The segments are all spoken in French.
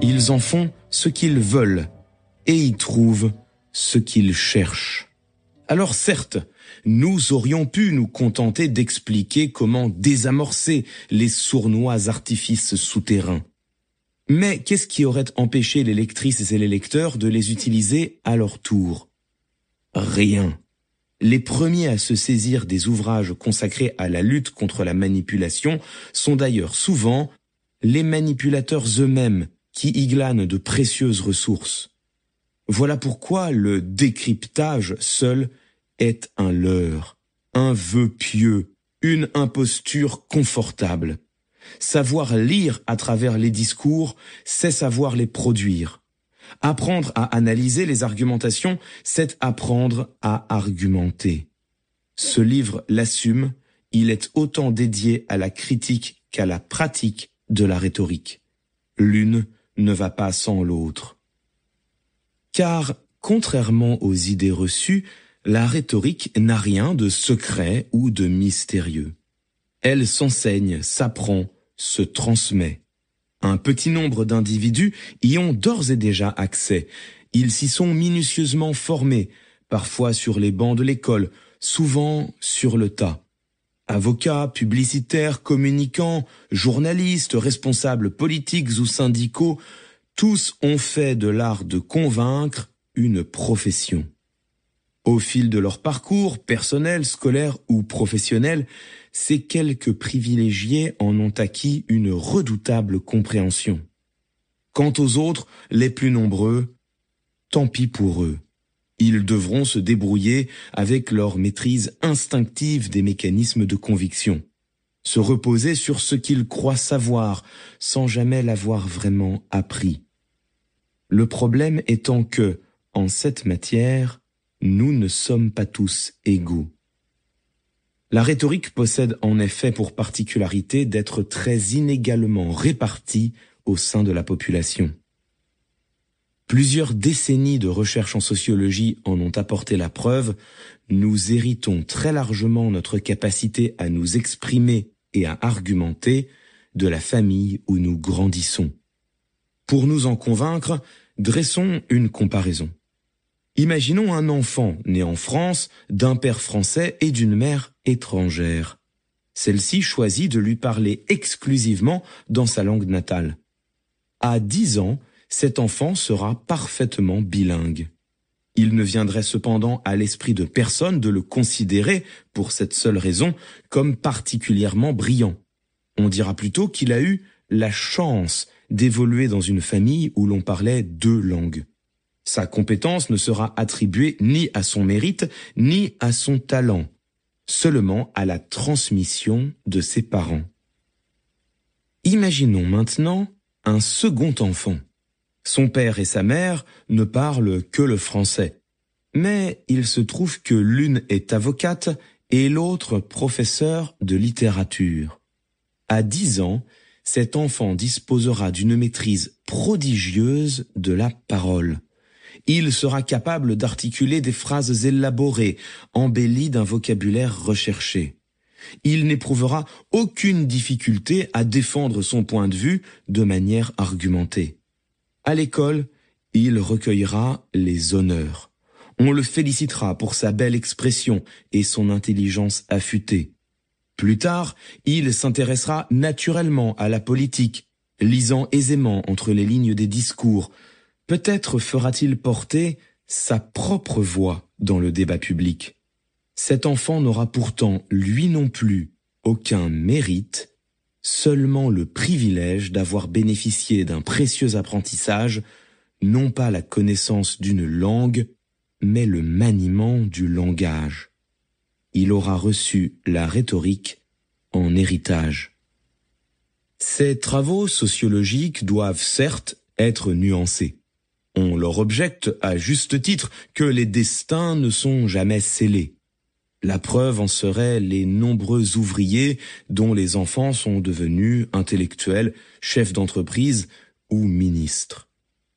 Ils en font ce qu'ils veulent et y trouvent ce qu'ils cherchent. Alors certes, nous aurions pu nous contenter d'expliquer comment désamorcer les sournois artifices souterrains. Mais qu'est-ce qui aurait empêché les lectrices et les lecteurs de les utiliser à leur tour? Rien. Les premiers à se saisir des ouvrages consacrés à la lutte contre la manipulation sont d'ailleurs souvent les manipulateurs eux-mêmes qui y glanent de précieuses ressources. Voilà pourquoi le décryptage seul est un leurre, un vœu pieux, une imposture confortable. Savoir lire à travers les discours, c'est savoir les produire. Apprendre à analyser les argumentations, c'est apprendre à argumenter. Ce livre l'assume, il est autant dédié à la critique qu'à la pratique de la rhétorique. L'une ne va pas sans l'autre. Car, contrairement aux idées reçues, la rhétorique n'a rien de secret ou de mystérieux. Elle s'enseigne, s'apprend, se transmet. Un petit nombre d'individus y ont d'ores et déjà accès. Ils s'y sont minutieusement formés, parfois sur les bancs de l'école, souvent sur le tas. Avocats, publicitaires, communicants, journalistes, responsables politiques ou syndicaux, tous ont fait de l'art de convaincre une profession. Au fil de leur parcours, personnel, scolaire ou professionnel, ces quelques privilégiés en ont acquis une redoutable compréhension. Quant aux autres, les plus nombreux, tant pis pour eux. Ils devront se débrouiller avec leur maîtrise instinctive des mécanismes de conviction, se reposer sur ce qu'ils croient savoir sans jamais l'avoir vraiment appris. Le problème étant que, en cette matière, nous ne sommes pas tous égaux. La rhétorique possède en effet pour particularité d'être très inégalement répartie au sein de la population. Plusieurs décennies de recherche en sociologie en ont apporté la preuve, nous héritons très largement notre capacité à nous exprimer et à argumenter de la famille où nous grandissons. Pour nous en convaincre, dressons une comparaison. Imaginons un enfant né en France d'un père français et d'une mère étrangère. Celle-ci choisit de lui parler exclusivement dans sa langue natale. À dix ans, cet enfant sera parfaitement bilingue. Il ne viendrait cependant à l'esprit de personne de le considérer, pour cette seule raison, comme particulièrement brillant. On dira plutôt qu'il a eu la chance d'évoluer dans une famille où l'on parlait deux langues. Sa compétence ne sera attribuée ni à son mérite, ni à son talent, seulement à la transmission de ses parents. Imaginons maintenant un second enfant. Son père et sa mère ne parlent que le français. Mais il se trouve que l'une est avocate et l'autre professeur de littérature. À dix ans, cet enfant disposera d'une maîtrise prodigieuse de la parole il sera capable d'articuler des phrases élaborées, embellies d'un vocabulaire recherché. Il n'éprouvera aucune difficulté à défendre son point de vue de manière argumentée. À l'école, il recueillera les honneurs. On le félicitera pour sa belle expression et son intelligence affûtée. Plus tard, il s'intéressera naturellement à la politique, lisant aisément entre les lignes des discours, Peut-être fera-t-il porter sa propre voix dans le débat public. Cet enfant n'aura pourtant, lui non plus, aucun mérite, seulement le privilège d'avoir bénéficié d'un précieux apprentissage, non pas la connaissance d'une langue, mais le maniement du langage. Il aura reçu la rhétorique en héritage. Ces travaux sociologiques doivent certes être nuancés. On leur objecte à juste titre que les destins ne sont jamais scellés. La preuve en serait les nombreux ouvriers dont les enfants sont devenus intellectuels, chefs d'entreprise ou ministres.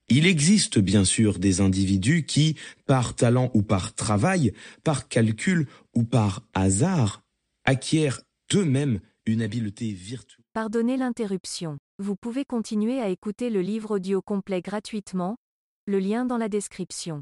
Il existe bien sûr des individus qui, par talent ou par travail, par calcul ou par hasard, acquièrent d'eux-mêmes une habileté virtuelle. Pardonnez l'interruption. Vous pouvez continuer à écouter le livre audio complet gratuitement, le lien dans la description.